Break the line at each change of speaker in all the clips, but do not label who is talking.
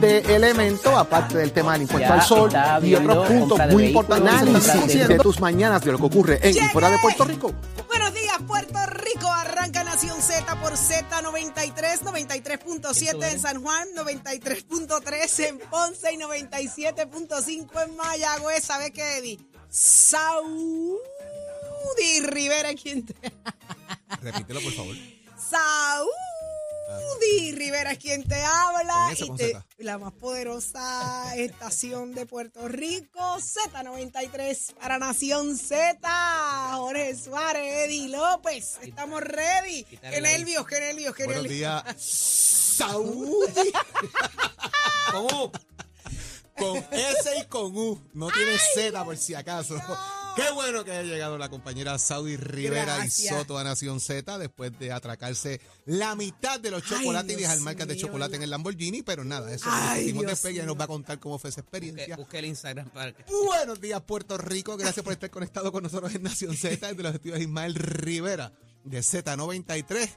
de elementos, aparte del tema del impuesto
Ya
al sol y otros puntos muy importantes. Análisis de tus mañanas de lo que ocurre en y fuera de Puerto Rico.
Buenos días, Puerto Rico. Arranca Nación Z por Z93, 93.7 en San Juan, 93.3 en Ponce y 97.5 en Mayagüez. ¿Sabes qué, Eddie? Saudi Rivera, ¿quién te
Repítelo, por favor.
Saudi Rivera es quien te habla
Con esa,
y te- la más poderosa estación de Puerto Rico, Z93 para Nación Z. Jorge Suárez, Eddie López, estamos ready. Qué nervios, qué nervios, qué
Buenos
nervios.
días, Saudi. con U. Con S y con U. No tiene Z por si acaso. Qué bueno que haya llegado la compañera Saudi Rivera
Gracias.
y Soto a Nación Z después de atracarse la mitad de los
Ay,
chocolates y dejar marcas de
mío,
chocolate en el Lamborghini, pero nada, eso
Ay, Dios
despegue y
mío.
nos va a contar cómo fue esa experiencia.
Busque el Instagram para que.
Buenos días, Puerto Rico. Gracias por estar conectado con nosotros en Nación Z, desde los estudios de Ismael Rivera de Z93.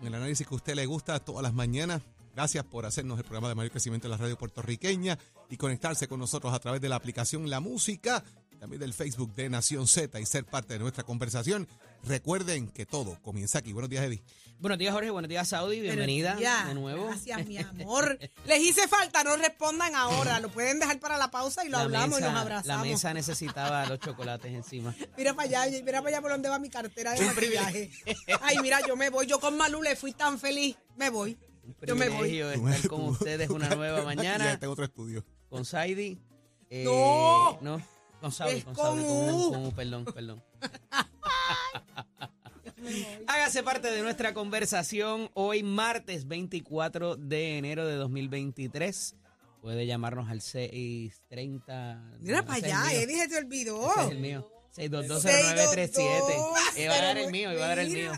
En el análisis que a usted le gusta todas las mañanas. Gracias por hacernos el programa de mayor crecimiento de la radio puertorriqueña y conectarse con nosotros a través de la aplicación La Música, también del Facebook de Nación Z y ser parte de nuestra conversación. Recuerden que todo comienza aquí. Buenos días, Eddie.
Buenos días, Jorge. Buenos días, Saudi. Bienvenida de nuevo.
Gracias, mi amor. Les hice falta, no respondan ahora. Lo pueden dejar para la pausa y lo
La
hablamos y nos abrazamos.
La mesa necesitaba los chocolates encima.
Mira para allá, mira para allá por donde va mi cartera de maquillaje. Ay, mira, yo me voy. Yo con Malú le fui tan feliz. Me voy.
Un
Yo me voy.
estar con ustedes una nueva
Ya
mañana.
está en otro estudio.
Con Saidi. Eh,
No.
No, con Saudi.
Es
Con
con.
Con,
U.
con U, perdón, perdón. Hágase parte de nuestra conversación hoy, martes 24 de enero de 2023. Puede llamarnos al 630.
Mira
no,
para allá. Eddie se te olvidó.
Ese es el mío. 6220937. Iba a dar el mío, iba a dar el mío.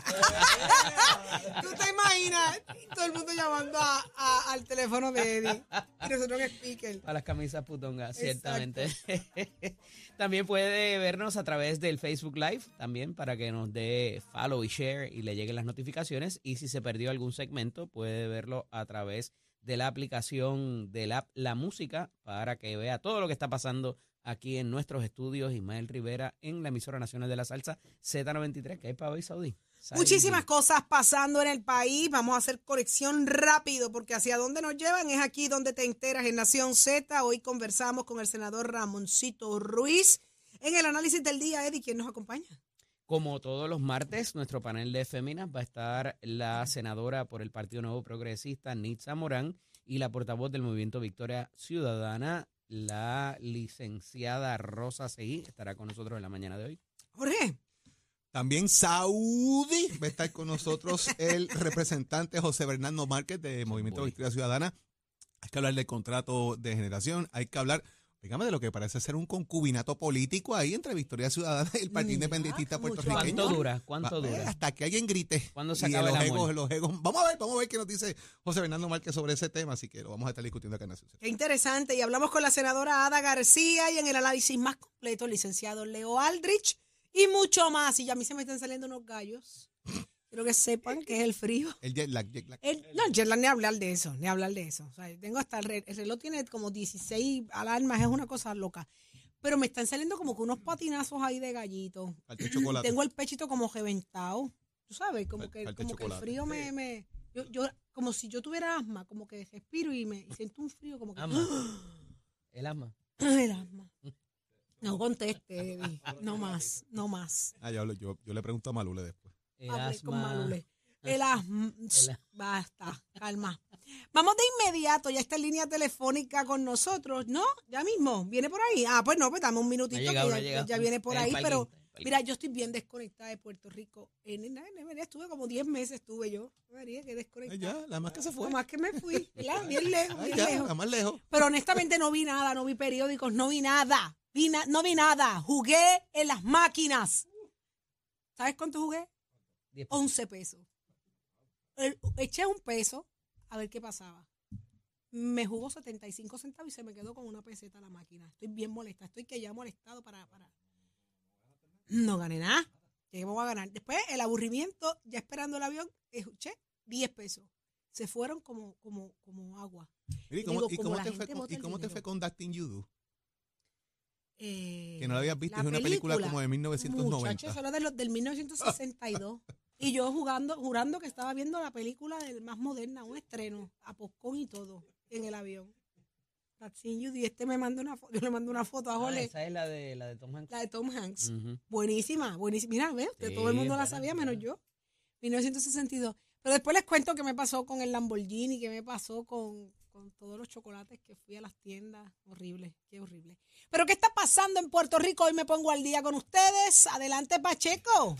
Tú te imaginas todo el mundo llamando a- a- al teléfono de Eddie. Y nosotros en speaker.
Para las camisas putongas, ciertamente. también puede vernos a través del Facebook Live, también para que nos dé follow y share y le lleguen las notificaciones. Y si se perdió algún segmento, puede verlo a través de la aplicación de la, la música para que vea todo lo que está pasando aquí en nuestros estudios. Ismael Rivera en la emisora nacional de la salsa Z93, que hay para hoy, Saudí. Saudi.
Muchísimas cosas pasando en el país. Vamos a hacer conexión rápido porque hacia dónde nos llevan es aquí donde te enteras en Nación Z. Hoy conversamos con el senador Ramoncito Ruiz. En el análisis del día, Eddie, ¿quién nos acompaña?
Como todos los martes, nuestro panel de féminas va a estar la senadora por el Partido Nuevo Progresista, Nitza Morán, y la portavoz del Movimiento Victoria Ciudadana, la licenciada Rosa Seguí, estará con nosotros en la mañana de hoy.
Jorge.
También Saudi va a estar con nosotros el representante José Bernardo Márquez de Movimiento. Victoria Ciudadana. Hay que hablar del contrato de generación, hay que hablar, dígame, de lo que parece ser un concubinato político ahí entre Victoria Ciudadana y el Partido
Mira,
Independentista puertorriqueño.
¿Cuánto dura? ¿Cuánto dura?
Hasta que alguien grite.
¿Cuándo se
Y
acaba
los
el amor?
egos, los egos. Vamos a ver, vamos a ver qué nos dice José Bernardo Márquez sobre ese tema, así que lo vamos a estar discutiendo acá en Z.
Qué interesante. Y hablamos con la senadora Ada García y en el análisis más completo, el licenciado Leo Aldrich y mucho más. Y ya a mí se me están saliendo unos gallos. Quiero que sepan que es el frío.
El jet lag, jet lag.
El- no, Jetlag ni hablar de eso, ni hablar de eso. O sea, tengo hasta el, re- el reloj tiene como 16 alarmas, es una cosa loca. Pero me están saliendo como que unos patinazos ahí de gallito.
Chocolate.
Tengo el pechito como reventado. Tú sabes, como
Fal-
que, como que el frío me, me yo, yo, como si yo tuviera asma, como que respiro y me y siento un frío como que
Asma. El asma.
el asma. No conteste, Eddie. no más, no más.
Ah, yo, yo, yo le pregunto a Malule después.
El
con. Malule. El asma.
El a-
Basta, calma. Vamos de inmediato, ya está en línea telefónica con nosotros, ¿no? Ya mismo, ¿viene por ahí? Ah, pues no, pues dame un minutito
No llegado,
que ya, viene por ahí, pero mira, yo estoy bien desconectada de Puerto Rico. En, en, en- en- estuve como 10 meses, estuve yo. María, que
Ay,
desconectada.
ya, la más que se fue.
Nomás que me fui, ¿verdad? Bien lejos,
Ay,
bien
ya,
lejos.
la más lejos.
Pero honestamente no vi nada, no vi periódicos, no vi nada. Vi na- no vi nada. Jugué en las máquinas. ¿Sabes cuánto jugué?
10 pesos.
11 pesos. El- eché un peso a ver qué pasaba. Me jugó 75 centavos y se me quedó con una peseta la máquina. Estoy bien molesta. Estoy que ya molestado para, para. No gané nada. ¿Qué voy a ganar? Después, el aburrimiento, ya esperando el avión, escuché 10 pesos. Se fueron como, como, como agua.
Mira, ¿Y
Y
cómo,
digo,
y
como
cómo
la
te, fue
gente
con,
bota
y
el
cómo te
dinero.
fue con Dustin Judo?
Eh,
Que no lo habías visto,
la
es una película como de 1990.
Muchachos, era de los del 1962. y yo jugando, jurando que estaba viendo la película del más moderna, un estreno, a poscón y todo, en el avión. Y este me manda una foto, yo le mando una foto a
Ah,
Jole,
esa es la de, la de Tom Hanks.
la de Tom Hanks. Buenísima, buenísima. Mira, ve, usted,
Sí,
todo el mundo la sabía, menos yo. 1962. Pero después les cuento qué me pasó con el Lamborghini, qué me pasó con, con todos los chocolates que fui a las tiendas. Horrible, qué horrible. Pero ¿qué está pasando en Puerto Rico? Hoy me pongo al día con ustedes. Adelante, Pacheco.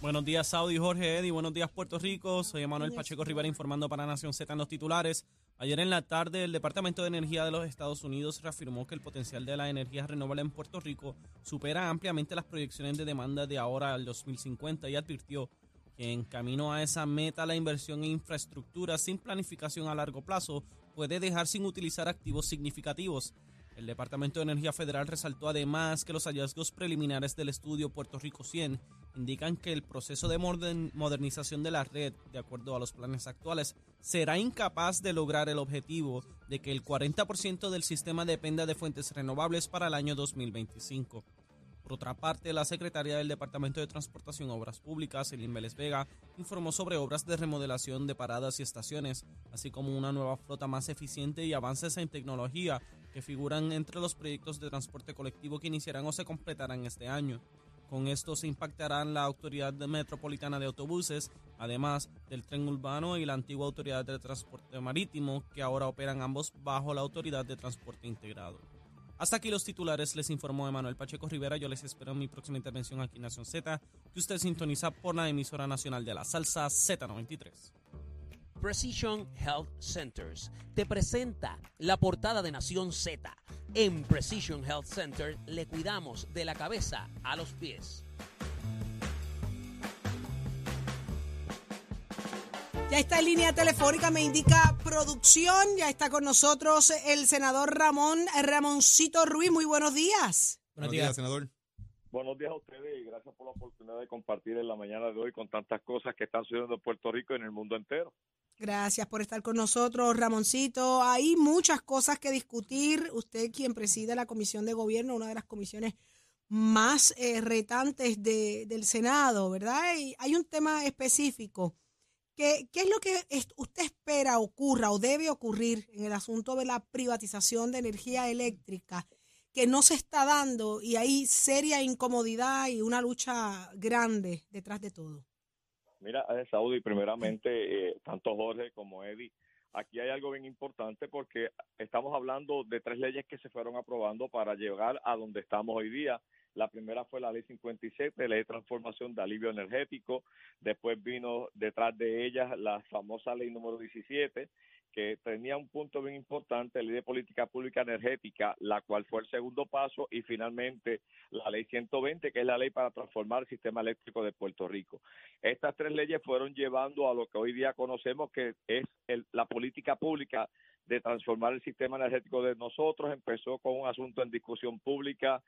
Buenos días, Saudi, Jorge, Eddy. Buenos días, Puerto Rico. Soy Emanuel Pacheco Rivera informando para Nación Z en los titulares. Ayer en la tarde, el Departamento de Energía de los Estados Unidos reafirmó que el potencial de la energía renovable en Puerto Rico supera ampliamente las proyecciones de demanda de ahora al 2050 y advirtió en camino a esa meta la inversión en infraestructura sin planificación a largo plazo puede dejar sin utilizar activos significativos. El Departamento de Energía Federal resaltó además que los hallazgos preliminares del estudio Puerto Rico 100 indican que el proceso de modern- modernización de la red, de acuerdo a los planes actuales, será incapaz de lograr el objetivo de que el 40% del sistema dependa de fuentes renovables para el año 2025. Por otra parte, la secretaria del Departamento de Transportación y Obras Públicas, Elin Vélez Vega, informó sobre obras de remodelación de paradas y estaciones, así como una nueva flota más eficiente y avances en tecnología que figuran entre los proyectos de transporte colectivo que iniciarán o se completarán este año. Con esto se impactarán la Autoridad Metropolitana de Autobuses, además del tren urbano y la antigua Autoridad de Transporte Marítimo, que ahora operan ambos bajo la Autoridad de Transporte Integrado. Hasta aquí los titulares, les informó Emanuel Pacheco Rivera. Yo les espero en mi próxima intervención aquí en Nación Z, que usted sintoniza por la emisora nacional de la salsa Z93.
Precision Health Centers te presenta la portada de Nación Z. En Precision Health Center le cuidamos de la cabeza a los pies.
Ya está en línea telefónica, me indica producción. Ya está con nosotros el senador Ramón Ramoncito Ruiz. Muy buenos días.
Buenos días.
senador.
Buenos días a ustedes y gracias por la oportunidad de compartir en la mañana de hoy con tantas cosas que están sucediendo en Puerto Rico y en el mundo entero.
Gracias por estar con nosotros, Ramoncito. Hay muchas cosas que discutir. Usted, quien preside la Comisión de Gobierno, una de las comisiones más eh, retantes de- del Senado, ¿verdad? Y hay un tema específico. ¿Qué, ¿Qué es lo que usted espera ocurra o debe ocurrir en el asunto de la privatización de energía eléctrica que no se está dando y hay seria incomodidad y una lucha grande detrás de todo?
Mira, eh, Saudi, primeramente, eh, tanto Jorge como Eddie, aquí hay algo bien importante porque estamos hablando de tres leyes que se fueron aprobando para llegar a donde estamos hoy día. La primera fue la ley 57, ley de transformación de alivio energético. Después vino detrás de ella la famosa ley número 17, que tenía un punto bien importante, ley de política pública energética, la cual fue el segundo paso, y finalmente la ley 120, que es la ley para transformar el sistema eléctrico de Puerto Rico. Estas tres leyes fueron llevando a lo que hoy día conocemos que es el- la política pública de transformar el sistema energético de nosotros. Empezó con un asunto en discusión pública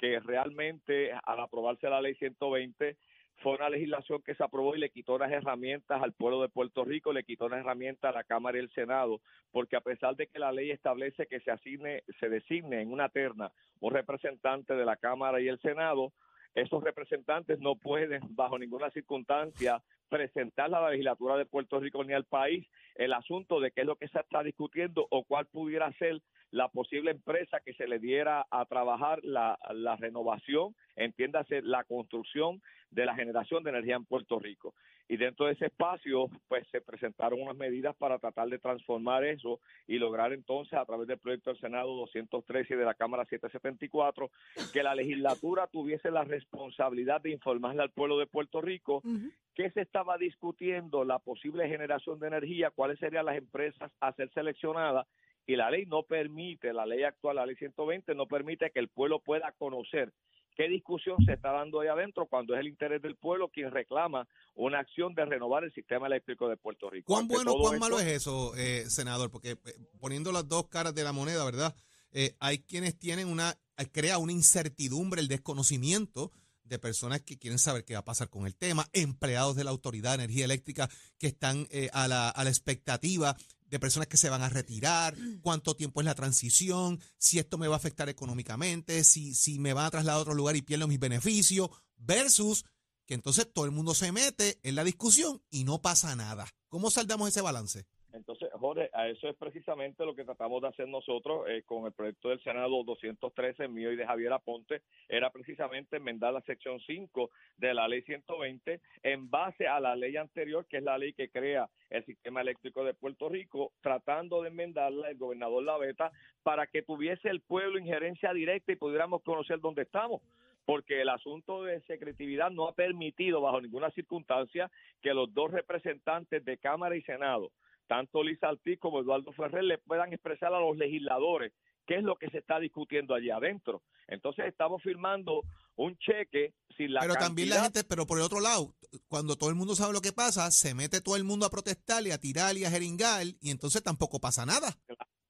que realmente al aprobarse la ley 120 fue una legislación que se aprobó y le quitó unas herramientas al pueblo de Puerto Rico, le quitó unas herramientas a la Cámara y el Senado, porque a pesar de que la ley establece que se asigne, se designe en una terna un representante de la Cámara y el Senado, esos representantes no pueden bajo ninguna circunstancia presentar a la legislatura de Puerto Rico ni al país el asunto de qué es lo que se está discutiendo o cuál pudiera ser la posible empresa que se le diera a trabajar la, la renovación, entiéndase la construcción de la generación de energía en Puerto Rico. Y dentro de ese espacio, pues se presentaron unas medidas para tratar de transformar eso y lograr entonces a través del proyecto del Senado 213 y de la Cámara 774 que la legislatura tuviese la responsabilidad de informarle al pueblo de Puerto Rico
Ujú.
qué se estaba discutiendo, la posible generación de energía, cuáles serían las empresas a ser seleccionadas y la ley no permite, la ley actual, la ley 120, no permite que el pueblo pueda conocer ¿Qué discusión se está dando ahí adentro cuando es el interés del pueblo quien reclama una acción de renovar el sistema eléctrico de Puerto Rico?
¿Cuán bueno,
todo
cuán
esto-
malo es eso, eh, senador? Porque eh, poniendo las dos caras de la moneda, ¿verdad? Eh, hay quienes tienen una, eh, crea una incertidumbre, el desconocimiento de personas que quieren saber qué va a pasar con el tema, empleados de la Autoridad de Energía Eléctrica que están eh, a, la, a la expectativa de personas que se van a retirar, cuánto tiempo es la transición, si esto me va a afectar económicamente, si, si me va a trasladar a otro lugar y pierdo mis beneficios, versus que entonces todo el mundo se mete en la discusión y no pasa nada. ¿Cómo saldamos ese balance?
Jorge, a eso es precisamente lo que tratamos de hacer nosotros eh, con el proyecto del Senado 213 mío y de Javier Aponte, era precisamente enmendar la sección 5 de la ley 120 en base a la ley anterior, que es la ley que crea el sistema eléctrico de Puerto Rico, tratando de enmendarla el gobernador Laveta para que tuviese el pueblo injerencia directa y pudiéramos conocer dónde estamos porque el asunto de secretividad no ha permitido bajo ninguna circunstancia que los dos representantes de Cámara y Senado tanto Lisa Ortiz como Eduardo Ferrer le puedan expresar a los legisladores qué es lo que se está discutiendo allí adentro. Entonces estamos firmando un cheque sin la
pero también la gente, pero por el otro lado, cuando todo el mundo sabe lo que pasa, se mete todo el mundo a protestar y a tirar y a jeringar y entonces tampoco pasa nada.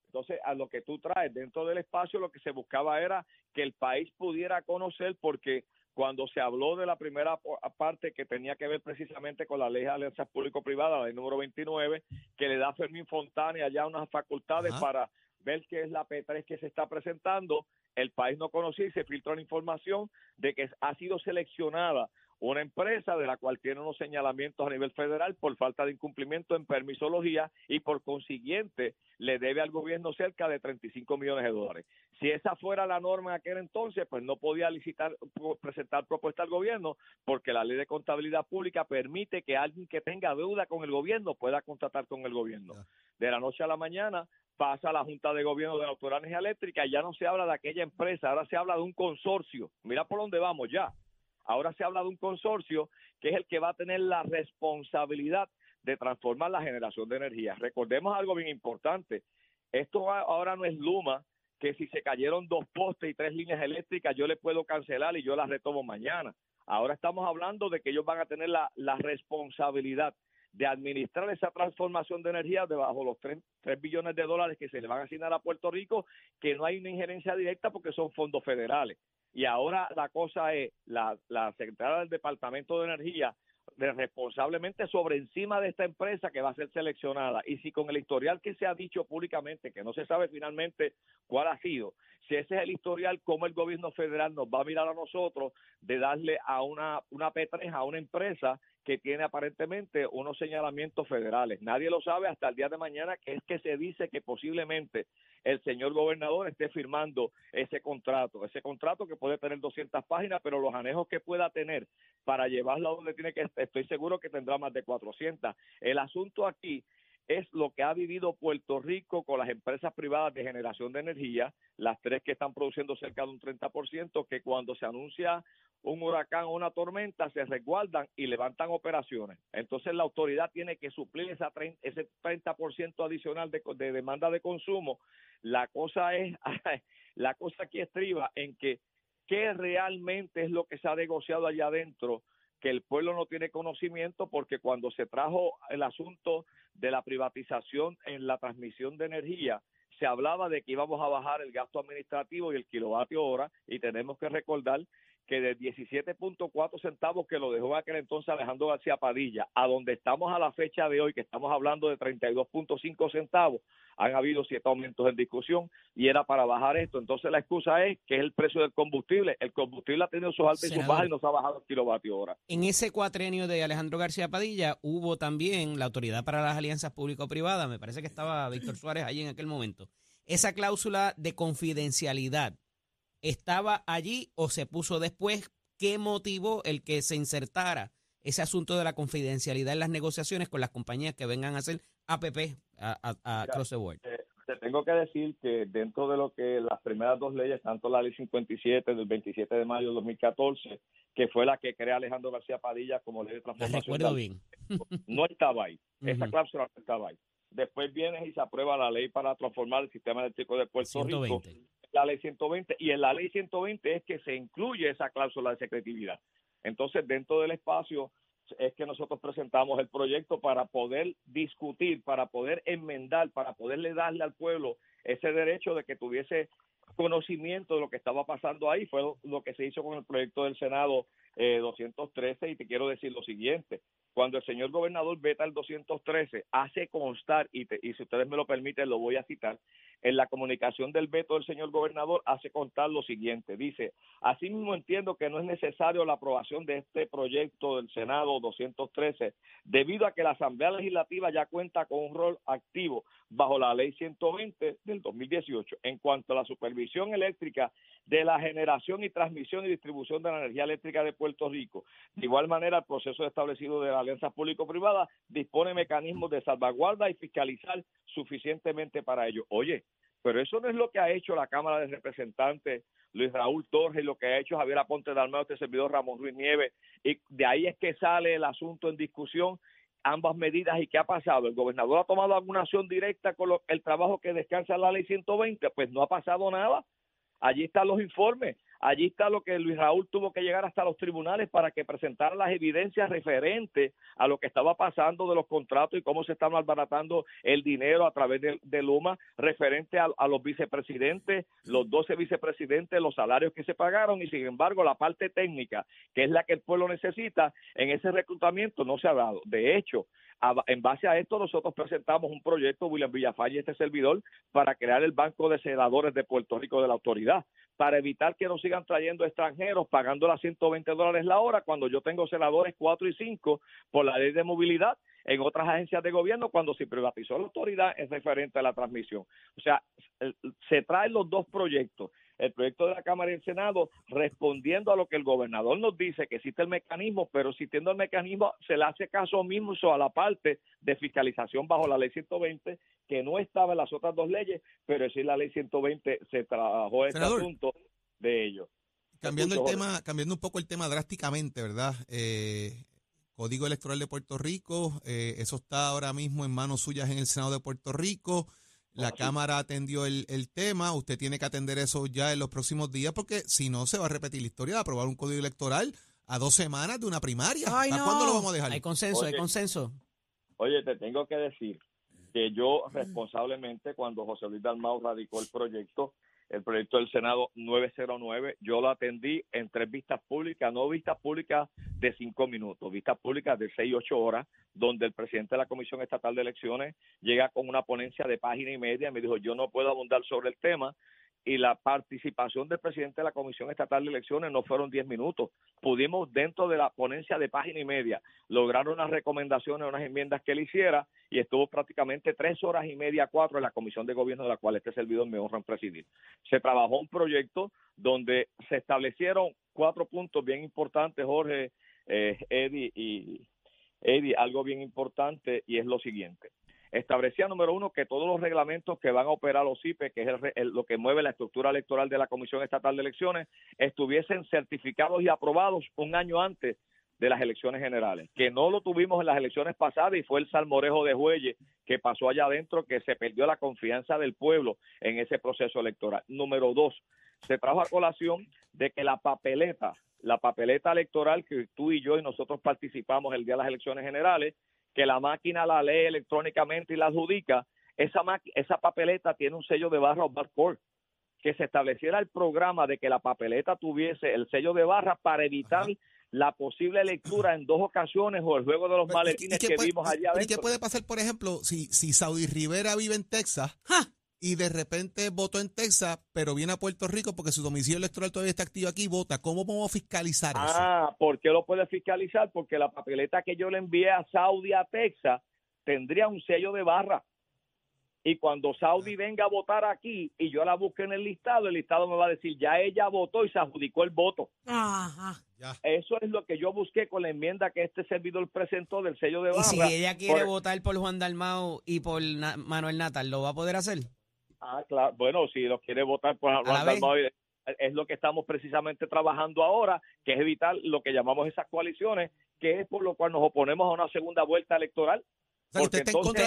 Entonces, a lo que tú traes dentro del espacio, lo que se buscaba era que el país pudiera conocer, porque cuando se habló de la primera parte que tenía que ver precisamente con la ley de alianzas público-privadas, la ley número 29, que le da a Fermín Fontana allá unas facultades
Ajá.
para ver qué es la P3 que se está presentando, el país no conocía y se filtró la información de que ha sido seleccionada una empresa de la cual tiene unos señalamientos a nivel federal por falta de incumplimiento en permisología y por consiguiente le debe al gobierno cerca de 35 millones de dólares. Si esa fuera la norma en aquel entonces, pues no podía licitar, presentar propuesta al gobierno porque la ley de contabilidad pública permite que alguien que tenga deuda con el gobierno pueda contratar con el gobierno. De la noche a la mañana pasa a la Junta de Gobierno de la Autoridad Energía Eléctrica y ya no se habla de aquella empresa, ahora se habla de un consorcio. Mira por dónde vamos ya. Ahora se habla de un consorcio que es el que va a tener la responsabilidad de transformar la generación de energía. Recordemos algo bien importante. Esto ahora no es Luma, que si se cayeron dos postes y tres líneas eléctricas, yo le puedo cancelar y yo las retomo mañana. Ahora estamos hablando de que ellos van a tener la, la responsabilidad de administrar esa transformación de energía debajo los 3, billones de dólares que se le van a asignar a Puerto Rico, que no hay una injerencia directa porque son fondos federales. Y ahora la cosa es, la, la secretaria del Departamento de Energía responsablemente sobre encima de esta empresa que va a ser seleccionada. Y si con el historial que se ha dicho públicamente, que no se sabe finalmente cuál ha sido, si ese es el historial, cómo el gobierno federal nos va a mirar a nosotros de darle a una, una P3 a una empresa que tiene aparentemente unos señalamientos federales. Nadie lo sabe hasta el día de mañana, que es que se dice que posiblemente el señor gobernador esté firmando ese contrato, ese contrato que puede tener 200 páginas, pero los anejos que pueda tener para llevarlo a donde tiene que, estoy seguro que tendrá más de 400. El asunto aquí es lo que ha vivido Puerto Rico con las empresas privadas de generación de energía, las tres que están produciendo cerca de un 30%, que cuando se anuncia un huracán o una tormenta se resguardan y levantan operaciones. Entonces la autoridad tiene que suplir esa ese 30% adicional de demanda de consumo. La cosa es, la cosa aquí estriba en que qué realmente es lo que se ha negociado allá adentro que el pueblo no tiene conocimiento porque cuando se trajo el asunto de la privatización en la transmisión de energía, se hablaba de que íbamos a bajar el gasto administrativo y el kilovatio hora y tenemos que recordar que de 17.4 centavos que lo dejó en aquel entonces Alejandro García Padilla, a donde estamos a la fecha de hoy, que estamos hablando de 32.5 centavos, han habido siete aumentos en discusión y era para bajar esto. Entonces la excusa es que es el precio del combustible. El combustible ha tenido sus altas y sus bajas y no se ha bajado el kilovatio hora.
En ese cuatrenio de Alejandro García Padilla hubo también la Autoridad para las Alianzas Público-Privadas, me parece que estaba Víctor Suárez allí en aquel momento. Esa cláusula de confidencialidad, ¿estaba allí o se puso después? ¿Qué motivó el que se insertara ese asunto de la confidencialidad en las negociaciones con las compañías que vengan a hacer APP, a, a, a
Mira,
Cross the Board?
Eh, te tengo que decir que dentro de lo que las primeras dos leyes, tanto la ley 57 del 27 de mayo de 2014, que fue la que crea Alejandro García Padilla como ley de transformación,
recuerdo bien.
no estaba ahí. Esa
Ujú.
cláusula no estaba ahí. Después viene y se aprueba la ley para transformar el sistema eléctrico de Puerto Rico
120.
La ley 120 y en la ley 120 es que se incluye esa cláusula de secretividad. Entonces, dentro del espacio es que nosotros presentamos el proyecto para poder discutir, para poder enmendar, para poderle darle al pueblo ese derecho de que tuviese conocimiento de lo que estaba pasando ahí. Fue lo que se hizo con el proyecto del Senado eh, 213 y te quiero decir lo siguiente. Cuando el señor gobernador veta el 213, hace constar, y, y si ustedes me lo permiten, lo voy a citar, en la comunicación del veto del señor gobernador hace constar lo siguiente. Dice, asimismo entiendo que no es necesario la aprobación de este proyecto del Senado 213, debido a que la Asamblea Legislativa ya cuenta con un rol activo bajo la ley 120 del 2018 en cuanto a la supervisión eléctrica de la generación y transmisión y distribución de la energía eléctrica de Puerto Rico. De igual manera, el proceso establecido de la alianza público-privada dispone mecanismos de salvaguarda y fiscalizar suficientemente para ello. Oye, pero eso no es lo que ha hecho la Cámara de Representantes, Luis Raúl Torres, y lo que ha hecho Javier Aponte de Almeida, este servidor Ramón Ruiz Nieves, y de ahí es que sale el asunto en discusión ambas medidas y qué ha pasado. ¿El gobernador ha tomado alguna acción directa con el trabajo que descansa la ley 120? Pues no ha pasado nada. Allí están los informes. Allí está lo que Luis Raúl tuvo que llegar hasta los tribunales para que presentara las evidencias referentes a lo que estaba pasando de los contratos y cómo se estaba malbaratando el dinero a través de, Luma referente a, a, los vicepresidentes, los 12 vicepresidentes, los salarios que se pagaron y sin embargo la parte técnica, que es la que el pueblo necesita, en ese reclutamiento no se ha dado. De hecho, en base a esto nosotros presentamos un proyecto, William Villafañe y este servidor, para crear el Banco de Senadores de Puerto Rico de la Autoridad, para evitar que nos sigan trayendo extranjeros pagando las 120 dólares la hora cuando yo tengo senadores 4 y 5 por la ley de movilidad en otras agencias de gobierno cuando se privatizó la autoridad es referente a la transmisión. O sea, se traen los dos proyectos el proyecto de la Cámara y el Senado respondiendo a lo que el gobernador nos dice, que existe el mecanismo, pero existiendo el mecanismo se le hace caso mismo a la parte de fiscalización bajo la ley 120, que no estaba en las otras dos leyes, pero sí la ley 120 se trabajó este asunto de ello.
Cambiando el tema, cambiando un poco el tema drásticamente, ¿verdad? Eh, Código Electoral de Puerto Rico, eh, eso está ahora mismo en manos suyas en el Senado de Puerto Rico. La Cámara atendió el, tema, usted tiene que atender eso ya en los próximos días porque si no se va a repetir la historia de aprobar un código electoral a dos semanas de una primaria. cuándo lo vamos a dejar?
Hay consenso, hay consenso.
Oye, te tengo que decir que yo responsablemente cuando José Luis Dalmau radicó el proyecto, el proyecto del Senado 909. Yo lo atendí en tres vistas públicas, no vistas públicas de cinco minutos, vistas públicas de seis, ocho horas, donde el presidente de la Comisión Estatal de Elecciones llega con una ponencia de página y media y me dijo, yo no puedo abundar sobre el tema, y la participación del presidente de la Comisión Estatal de Elecciones no fueron 10 minutos. Pudimos, dentro de la ponencia de página y media, lograr unas recomendaciones, unas enmiendas que él hiciera y estuvo prácticamente tres horas y media, cuatro en la Comisión de Gobierno de la cual este servidor me honra presidir. Se trabajó un proyecto donde se establecieron cuatro puntos bien importantes, Jorge, eh, Eddie y Eddie, algo bien importante y es lo siguiente establecía, número uno, que todos los reglamentos que van a operar los IPE, que es lo que mueve la estructura electoral de la Comisión Estatal de Elecciones, estuviesen certificados y aprobados un año antes de las elecciones generales, que no lo tuvimos en las elecciones pasadas y fue el salmorejo de Jueyes que pasó allá adentro, que se perdió la confianza del pueblo en ese proceso electoral. Número dos, se trajo a colación de que la papeleta, la papeleta electoral que tú y yo y nosotros participamos el día de las elecciones generales, que la máquina la lee electrónicamente y la adjudica, esa, esa papeleta tiene un sello de barra o barcode que se estableciera el programa de que la papeleta tuviese el sello de barra para evitar la posible lectura en dos ocasiones o el juego de los maletines que vimos allá adentro.
¿Y qué puede pasar, por ejemplo, si, si Saudi Rivera vive en Texas? Y de repente votó en Texas, pero viene a Puerto Rico porque su domicilio electoral todavía está activo aquí, vota. ¿Cómo podemos fiscalizar eso?
Ah, ¿por qué lo puede fiscalizar? Porque la papeleta que yo le envié a Saudi a Texas tendría un sello de barra. Y cuando Saudi venga a votar aquí y yo la busque en el listado, el listado me va a decir, ya ella votó y se adjudicó el voto. Ajá. Eso es lo que yo busqué con la enmienda que este servidor presentó del sello de barra.
Y si ella quiere votar por Juan Dalmao y por Manuel Natal, ¿lo va a poder hacer?
Ah, claro. Bueno, si lo quiere votar, pues es lo que estamos precisamente trabajando ahora, que es evitar lo que llamamos esas coaliciones, que es por lo cual nos oponemos a una segunda vuelta electoral.
¿Usted está en contra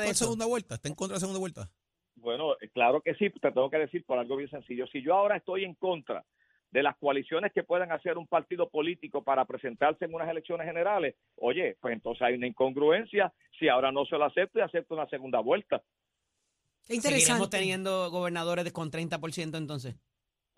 de la segunda, vuelta? ¿Está en contra de la segunda vuelta?
Bueno, eh, claro que sí, te tengo que decir por algo bien sencillo. Si yo ahora estoy en contra de las coaliciones que puedan hacer un partido político para presentarse en unas elecciones generales, oye, pues entonces hay una incongruencia si ahora no se lo acepto y acepto una segunda vuelta.
Qué
Seguiremos teniendo gobernadores con 30% entonces.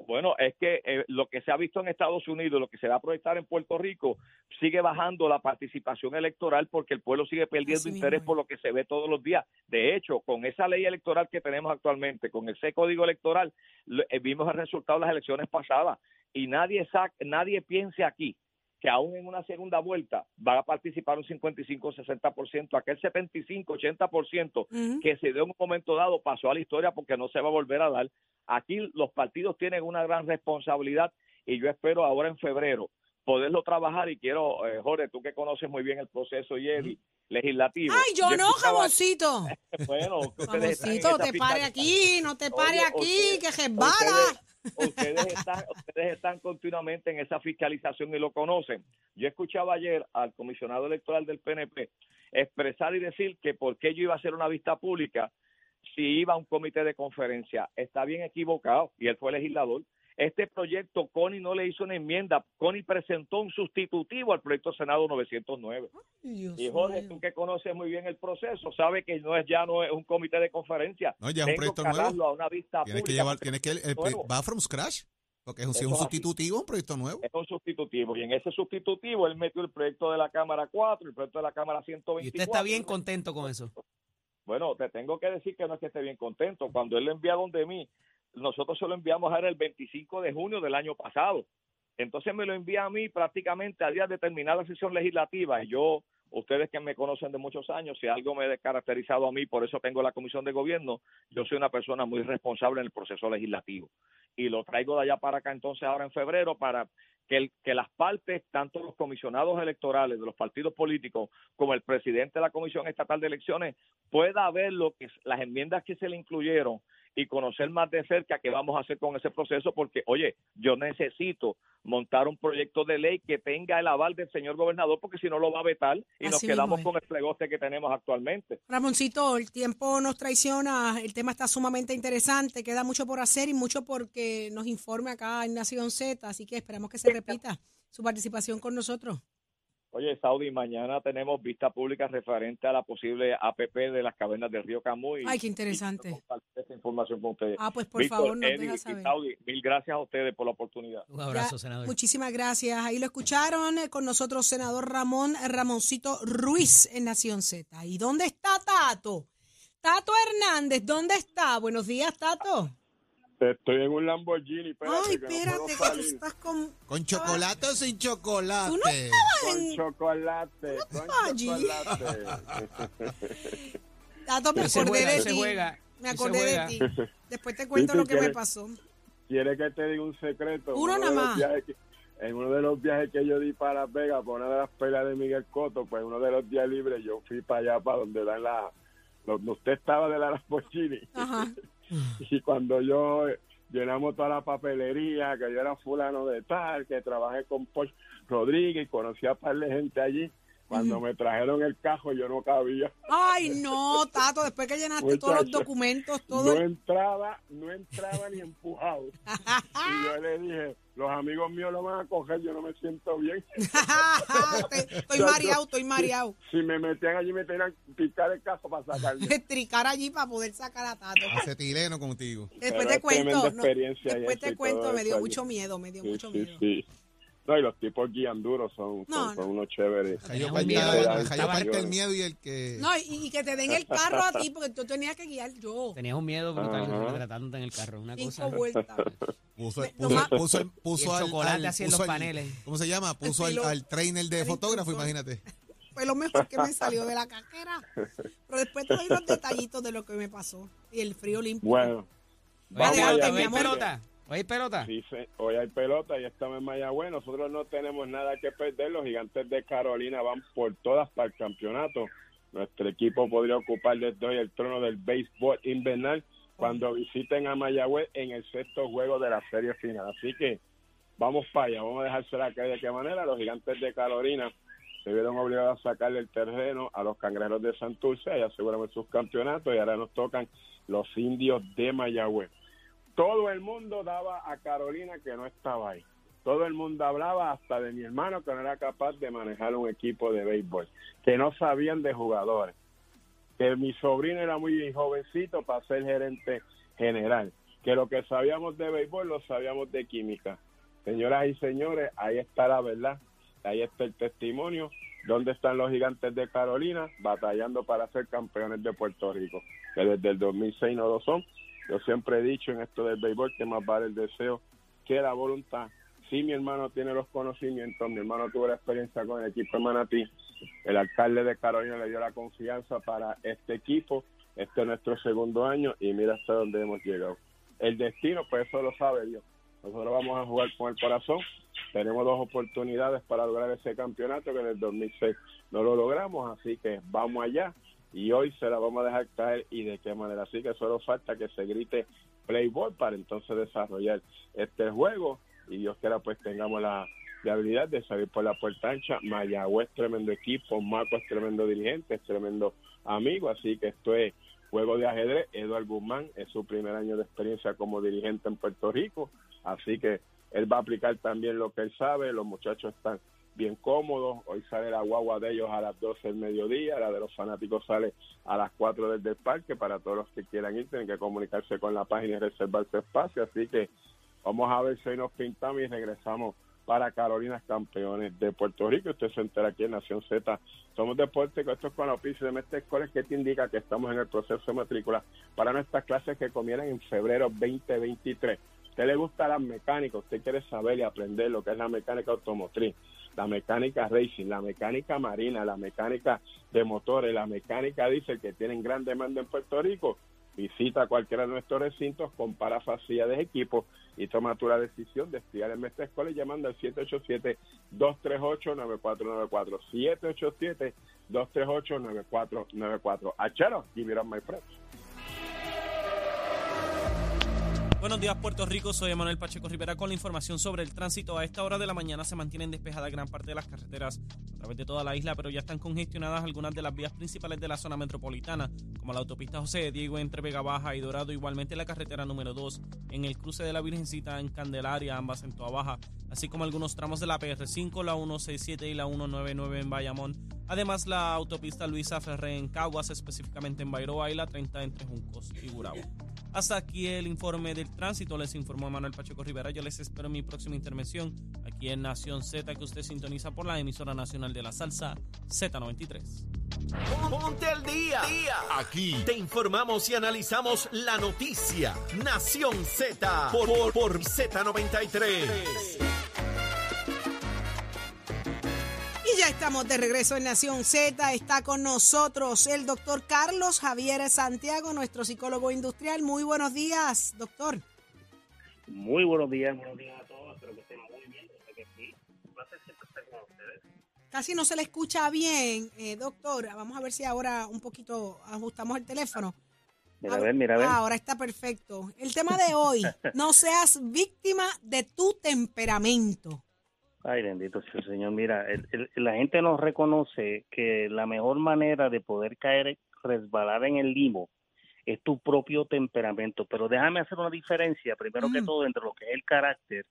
Bueno, es que eh, lo que se ha visto en Estados Unidos, lo que se va a proyectar en Puerto Rico, sigue bajando la participación electoral porque el pueblo sigue perdiendo
Así
interés por lo que se ve todos los días. De hecho, con esa ley electoral que tenemos actualmente, con ese código electoral, lo- eh, vimos el resultado de las elecciones pasadas y nadie sa- nadie piense aquí que aún en una segunda vuelta va a participar un 55-60%, aquel 75-80%
Ujú.
que se dio en un momento dado pasó a la historia porque no se va a volver a dar. Aquí los partidos tienen una gran responsabilidad y yo espero ahora en febrero poderlo trabajar y quiero, eh, Jorge, tú que conoces muy bien el proceso y Eddie, legislativo.
Ay, yo no,
escuchaba-
jamoncito.
Bueno, esa
te pare aquí, no te pare
Oye,
aquí,
ustedes-
que resbala.
Ustedes, están, ustedes están continuamente en esa fiscalización y lo conocen. Yo escuchaba ayer al comisionado electoral del PNP expresar y decir que por qué yo iba a hacer una vista pública si iba a un comité de conferencia. Está bien equivocado y él fue legislador. Este proyecto, Connie no le hizo una enmienda. Connie presentó un sustitutivo al proyecto Senado 909.
Dios
Y Jorge,
mío.
tú que conoces muy bien el proceso, sabe que no es ya no es un comité de conferencia.
No, ya es un proyecto
que
nuevo.
a una vista
Tienes que llevar, tienes que, el- el-
nuevo.
va from scratch, porque es un, es sustitutivo, un proyecto nuevo.
es un sustitutivo y en ese sustitutivo él metió el proyecto de la Cámara 4, el proyecto de la Cámara
Y
124.
usted está bien contento con eso.
Bueno, te tengo que decir que no es que esté bien contento. Cuando él lo envía donde mí, nosotros se lo enviamos a él el 25 de junio del año pasado. Entonces me lo envía a mí prácticamente a día de terminar la sesión legislativa y yo, ustedes que me conocen de muchos años, si algo me ha caracterizado a mí, por eso tengo la comisión de gobierno, yo soy una persona muy responsable en el proceso legislativo. Y lo traigo de allá para acá entonces ahora en febrero para que, el- que las partes, tanto los comisionados electorales de los partidos políticos como el presidente de la Comisión Estatal de Elecciones, pueda ver lo que las enmiendas que se le incluyeron y conocer más de cerca qué vamos a hacer con ese proceso, porque, oye, yo necesito montar un proyecto de ley que tenga el aval del señor gobernador, porque si no lo va a vetar y nos
Así
quedamos con el plegoste que tenemos actualmente.
Ramoncito, el tiempo nos traiciona, el tema está sumamente interesante, queda mucho por hacer y mucho porque nos informe acá en Nación Z, así que esperamos que se repita su participación con nosotros.
Oye, Saudi, mañana tenemos vista pública referente a la posible APP de las cavernas del río Camuy.
Ay, qué interesante.
Y esta información con ustedes.
Ah, pues por
Víctor,
favor, nos
Eddie
deja
y. Saudi, mil gracias a ustedes por la oportunidad.
Un abrazo,
Ya,
senador.
Muchísimas gracias. Ahí lo escucharon eh, con nosotros, senador Ramón Ramoncito Ruiz en Nación Z. ¿Y dónde está Tato? Tato Hernández, ¿dónde está? Buenos días, Tato.
Estoy en un Lamborghini, espérate,
Ay,
que no
espérate,
puedo
que tú estás con...
¿Con chocolate o sin chocolate?
Tú no estabas
Con chocolate, con
allí.
chocolate.
Tato, me acordé
juega,
de ti.
juega,
Me acordé de ti. Después te cuento lo que me pasó.
¿Quieres que te diga un secreto?
Uno nada más.
que- en uno de los viajes que yo di para Las Vegas, por una de las peleas de Miguel Coto, pues uno de los días libres yo fui para allá, para donde dan la... Donde usted estaba de la Lamborghini.
Ajá.
Y cuando yo eh, llenamos toda la papelería, que yo era fulano de tal, que trabajé con Poch Rodríguez conocí a par de gente allí, cuando me trajeron el cajo yo no cabía.
Ay, no, Tato, después que llenaste todos los documentos, todo...
No entraba, no entraba ni empujado. Y yo le dije, los amigos míos lo van a coger, yo no me siento bien.
Estoy mareado, estoy mareado.
Si me metían allí me tenían que picar el cajo para sacarme.
Tricar allí para poder sacar a Tato.
Acetileno contigo.
Después
Pero
te cuento, no, después te cuento, me dio mucho miedo, me dio
Sí,
mucho
sí,
miedo.
sí. No, y los tipos guían duros, son, son,
No,
son
no.
unos chéveres.
Cayó
un miedo,
parte, parte el miedo y el que...
No, y, y que te den el carro a ti porque tú tenías que guiar yo.
Tenías un miedo brutal
Ajá.
retratándote en el carro. Una
Cinco
cosa.
vueltas.
Puso, puso, puso, el- puso
el
al,
chocolate así en los paneles.
¿Cómo se llama? Puso al, al trainer de fotógrafo, imagínate.
Fue lo mejor que me salió de la cajera. Pero después te doy los detallitos de lo que me pasó. Y el frío limpio.
Bueno, vamos allá.
mi
¿hoy hay
amor.
pelota? ¿Hoy hay pelota?
Sí, hoy hay pelota y estamos en Mayagüez. Nosotros no tenemos nada que perder. Los gigantes de Carolina van por todas para el campeonato. Nuestro equipo podría ocupar desde hoy el trono del béisbol invernal cuando visiten a Mayagüez en el sexto juego de la serie final. Así que vamos para allá. Vamos a dejársela caer de qué manera. Los gigantes de Carolina se vieron obligados a sacarle el terreno a los cangrejeros de Santurce y aseguraron sus campeonatos y ahora nos tocan los indios de Mayagüez. Todo el mundo daba a Carolina que no estaba ahí. Todo el mundo hablaba hasta de mi hermano que no era capaz de manejar un equipo de béisbol, que no sabían de jugadores, que mi sobrino era muy jovencito para ser gerente general, que lo que sabíamos de béisbol lo sabíamos de química. Señoras y señores, ahí está la verdad, ahí está el testimonio. ¿Dónde están los gigantes de Carolina batallando para ser campeones de Puerto Rico? Que desde el 2006 no lo son. Yo siempre he dicho en esto del béisbol que más vale el deseo que la voluntad. Si mi hermano tiene los conocimientos, mi hermano tuvo la experiencia con el equipo de Manatí, el alcalde de Carolina le dio la confianza para este equipo, este es nuestro segundo año y mira hasta dónde hemos llegado. El destino, pues eso lo sabe Dios. Nosotros vamos a jugar con el corazón. Tenemos dos oportunidades para lograr ese campeonato que en el 2006 no lo logramos, así que vamos allá y hoy se la vamos a dejar caer y de qué manera. Así que solo falta que se grite Playboy para entonces desarrollar este juego y Dios quiera pues tengamos la, habilidad de salir por la puerta ancha. Mayagüez tremendo equipo, Marco es tremendo dirigente, es tremendo amigo, así que esto es juego de ajedrez. Eduardo Guzmán es su primer año de experiencia como dirigente en Puerto Rico, así que él va a aplicar también lo que él sabe, los muchachos están bien cómodos, hoy sale la guagua de ellos a las 12 del mediodía, la de los fanáticos sale a las 4 desde el parque, para todos los que quieran ir tienen que comunicarse con la página y reservar su espacio, así que vamos a ver si hoy nos pintamos y regresamos para Carolinas Campeones de Puerto Rico. Usted se entera aquí en Nación Z. Somos deporte con estos con la de Mestre Escoles que te indica que estamos en el proceso de matrícula para nuestras clases que comienzan en febrero 2023. usted le gusta la mecánica, usted quiere saber y aprender lo que es la mecánica automotriz, la mecánica racing, la mecánica marina, la mecánica de motores, la mecánica dice que tienen gran demanda en Puerto Rico, visita cualquiera de nuestros recintos, compara facilidades de equipos y toma tu la decisión de estudiar en nuestra escuela llamando al 787-238-9494. 787-238-9494. Achero, give it up, my friends.
Buenos días, Puerto Rico. Soy Emanuel Pacheco Rivera con la información sobre el tránsito. A esta hora de la mañana se mantienen despejadas gran parte de las carreteras a través de toda la isla, pero ya están congestionadas algunas de las vías principales de la zona metropolitana, como la autopista José de Diego entre Vega Baja y Dorado, igualmente la carretera número 2 en el cruce de la Virgencita en Candelaria, ambas en Toa Baja, así como algunos tramos de la PR5, la 167 y la 199 en Bayamón. Además, la autopista Luisa Ferré en Caguas, específicamente en Bairoa, y la 30 entre Juncos y Gurabo. Hasta aquí el informe del tránsito. Les informó Manuel Pacheco Rivera. Yo les espero en mi próxima intervención aquí en Nación Z, que usted sintoniza por la emisora nacional de la salsa Z93.
Ponte al día. Aquí te informamos y analizamos la noticia. Nación Z por, por Z93.
Ya estamos de regreso en Nación Z. Está con nosotros el doctor Carlos Javier Santiago, nuestro psicólogo industrial. Muy buenos días, doctor.
Muy buenos días, buenos días a todos. Espero que estén muy bien.
Casi no se le escucha bien, eh, doctor. Vamos a ver si ahora un poquito ajustamos el teléfono.
Mira, a ver, mira, a ver.
ahora está perfecto. El tema de hoy, no seas víctima de tu temperamento.
Ay, bendito sea el Señor. Mira, la gente nos reconoce que la mejor manera de poder caer, resbalar en el limo, es tu propio temperamento. Pero déjame hacer una diferencia, primero que mm. todo, entre lo que es el carácter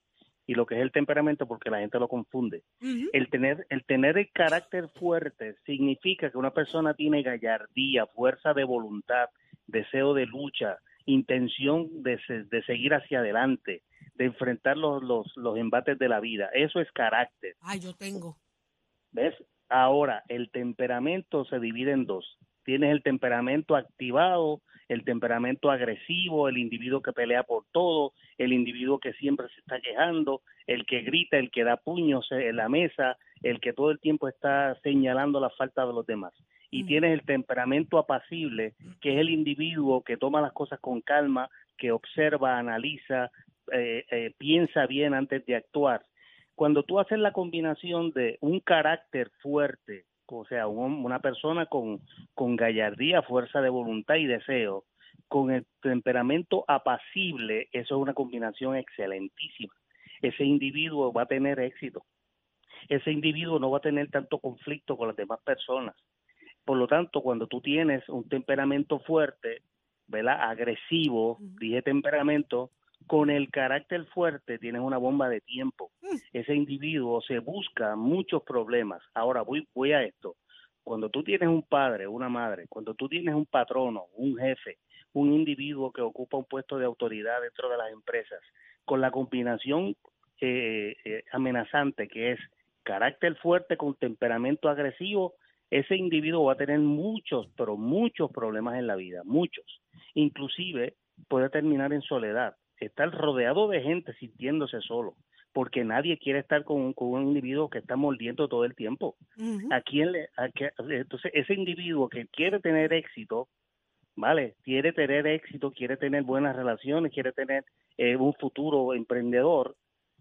y lo que es el temperamento, porque la gente lo confunde. el, tener, el tener el carácter fuerte significa que una persona tiene gallardía, fuerza de voluntad, deseo de lucha, intención de, de seguir hacia adelante de enfrentar los, los, los embates de la vida. Eso es carácter.
Ay, yo tengo.
¿Ves? Ahora, el temperamento se divide en dos. Tienes el temperamento activado, el temperamento agresivo, el individuo que pelea por todo, el individuo que siempre se está quejando, el que grita, el que da puños en la mesa, el que todo el tiempo está señalando la falta de los demás. Y mm. tienes el temperamento apacible, que es el individuo que toma las cosas con calma, que observa, analiza, eh, eh, piensa bien antes de actuar. Cuando tú haces la combinación de un carácter fuerte, o sea, una persona con, con gallardía, fuerza de voluntad y deseo, con el temperamento apacible, eso es una combinación excelentísima. Ese individuo va a tener éxito. ese individuo no va a tener tanto conflicto con las demás personas. Por lo tanto, cuando tú tienes un temperamento fuerte, ¿verdad? Agresivo, dije temperamento, con el carácter fuerte tienes una bomba de tiempo. Ese individuo se busca muchos problemas. Ahora voy, voy a esto. Cuando tú tienes un padre, una madre, cuando tú tienes un patrono, un jefe, un individuo que ocupa un puesto de autoridad dentro de las empresas, con la combinación eh, eh, amenazante que es carácter fuerte con temperamento agresivo, ese individuo va a tener muchos, pero muchos problemas en la vida, muchos. Inclusive puede terminar en soledad, estar rodeado de gente sintiéndose solo, porque nadie quiere estar con, un individuo que está mordiendo todo el tiempo. ¿A quién le, entonces, ese individuo que quiere tener éxito, ¿vale? Quiere tener éxito, quiere tener buenas relaciones, quiere tener eh, un futuro emprendedor,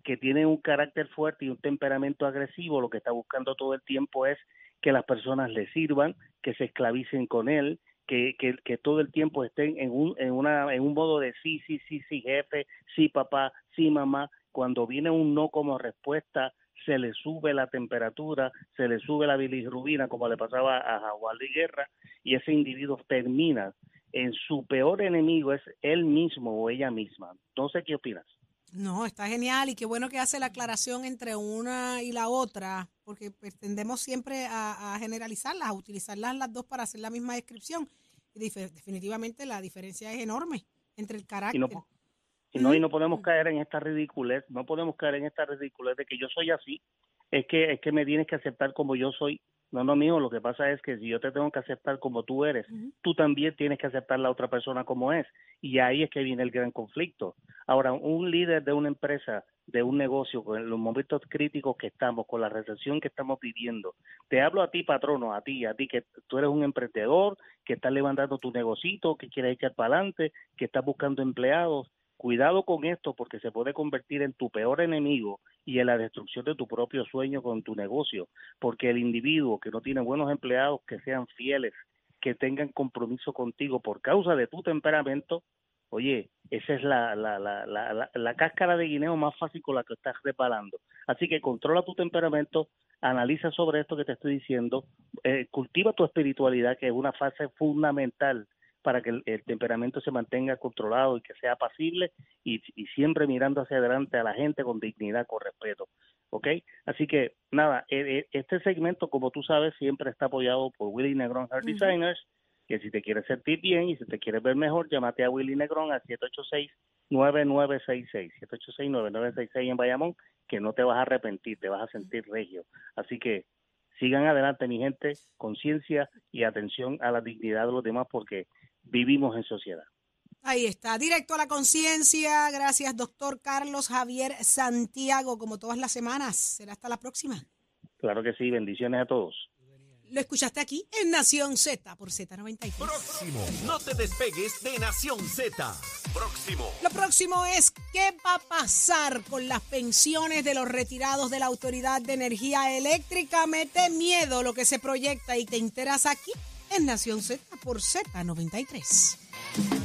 que tiene un carácter fuerte y un temperamento agresivo, lo que está buscando todo el tiempo es que las personas le sirvan, que se esclavicen con él, que, que, que todo el tiempo estén en un, en, una, en un modo de sí, sí, sí, sí, jefe, sí, papá, sí, mamá. Cuando viene un no como respuesta, se le sube la temperatura, se le sube la bilirrubina, como le pasaba a Jaguar de Guerra, y ese individuo termina en su peor enemigo, es él mismo o ella misma. No sé qué opinas.
No, está genial y qué bueno que hace la aclaración entre una y la otra, porque pues, tendemos siempre a, generalizarlas, a utilizarlas las dos para hacer la misma descripción. Y definitivamente la diferencia es enorme entre el carácter.
Y no, y no, podemos caer en esta ridiculez, no podemos caer en esta ridiculez de que yo soy así, es que, es que me tienes que aceptar como yo soy no, no, mío, lo que pasa es que si yo te tengo que aceptar como tú eres, tú también tienes que aceptar la otra persona como es. Y ahí es que viene el gran conflicto. Ahora, un líder de una empresa, de un negocio, con los momentos críticos que estamos, con la recesión que estamos viviendo, te hablo a ti, patrono, a ti, a ti, que tú eres un emprendedor, que estás levantando tu negocito, que quieres echar para adelante, que estás buscando empleados. Cuidado con esto porque se puede convertir en tu peor enemigo y en la destrucción de tu propio sueño con tu negocio, porque el individuo que no tiene buenos empleados que sean fieles, que tengan compromiso contigo por causa de tu temperamento, oye, esa es la, la, la, la, la cáscara de guineo más fácil con la que estás reparando. Así que controla tu temperamento, analiza sobre esto que te estoy diciendo, eh, cultiva tu espiritualidad, que es una fase fundamental para que el, temperamento se mantenga controlado y que sea pasible y, siempre mirando hacia adelante a la gente con dignidad, con respeto. ¿Ok? Así que, nada, e, e, este segmento, como tú sabes, siempre está apoyado por Willy Negrón Heart Designers, que si te quieres sentir bien y si te quieres ver mejor, llámate a Willy Negrón al 786-9966, 786-9966 en Bayamón, que no te vas a arrepentir, te vas a sentir regio. Así que sigan adelante, mi gente, conciencia y atención a la dignidad de los demás, porque vivimos en sociedad.
Ahí está, directo a la conciencia. Gracias, doctor Carlos Javier Santiago, como todas las semanas. Será hasta la próxima.
Claro que sí, bendiciones a todos.
Lo escuchaste aquí en Nación Z por Z93.
Próximo, no te despegues de Nación Z. Próximo.
Lo próximo es qué va a pasar con las pensiones de los retirados de la Autoridad de Energía Eléctrica. Mete miedo lo que se proyecta y te enteras aquí en Nación Z por Z93.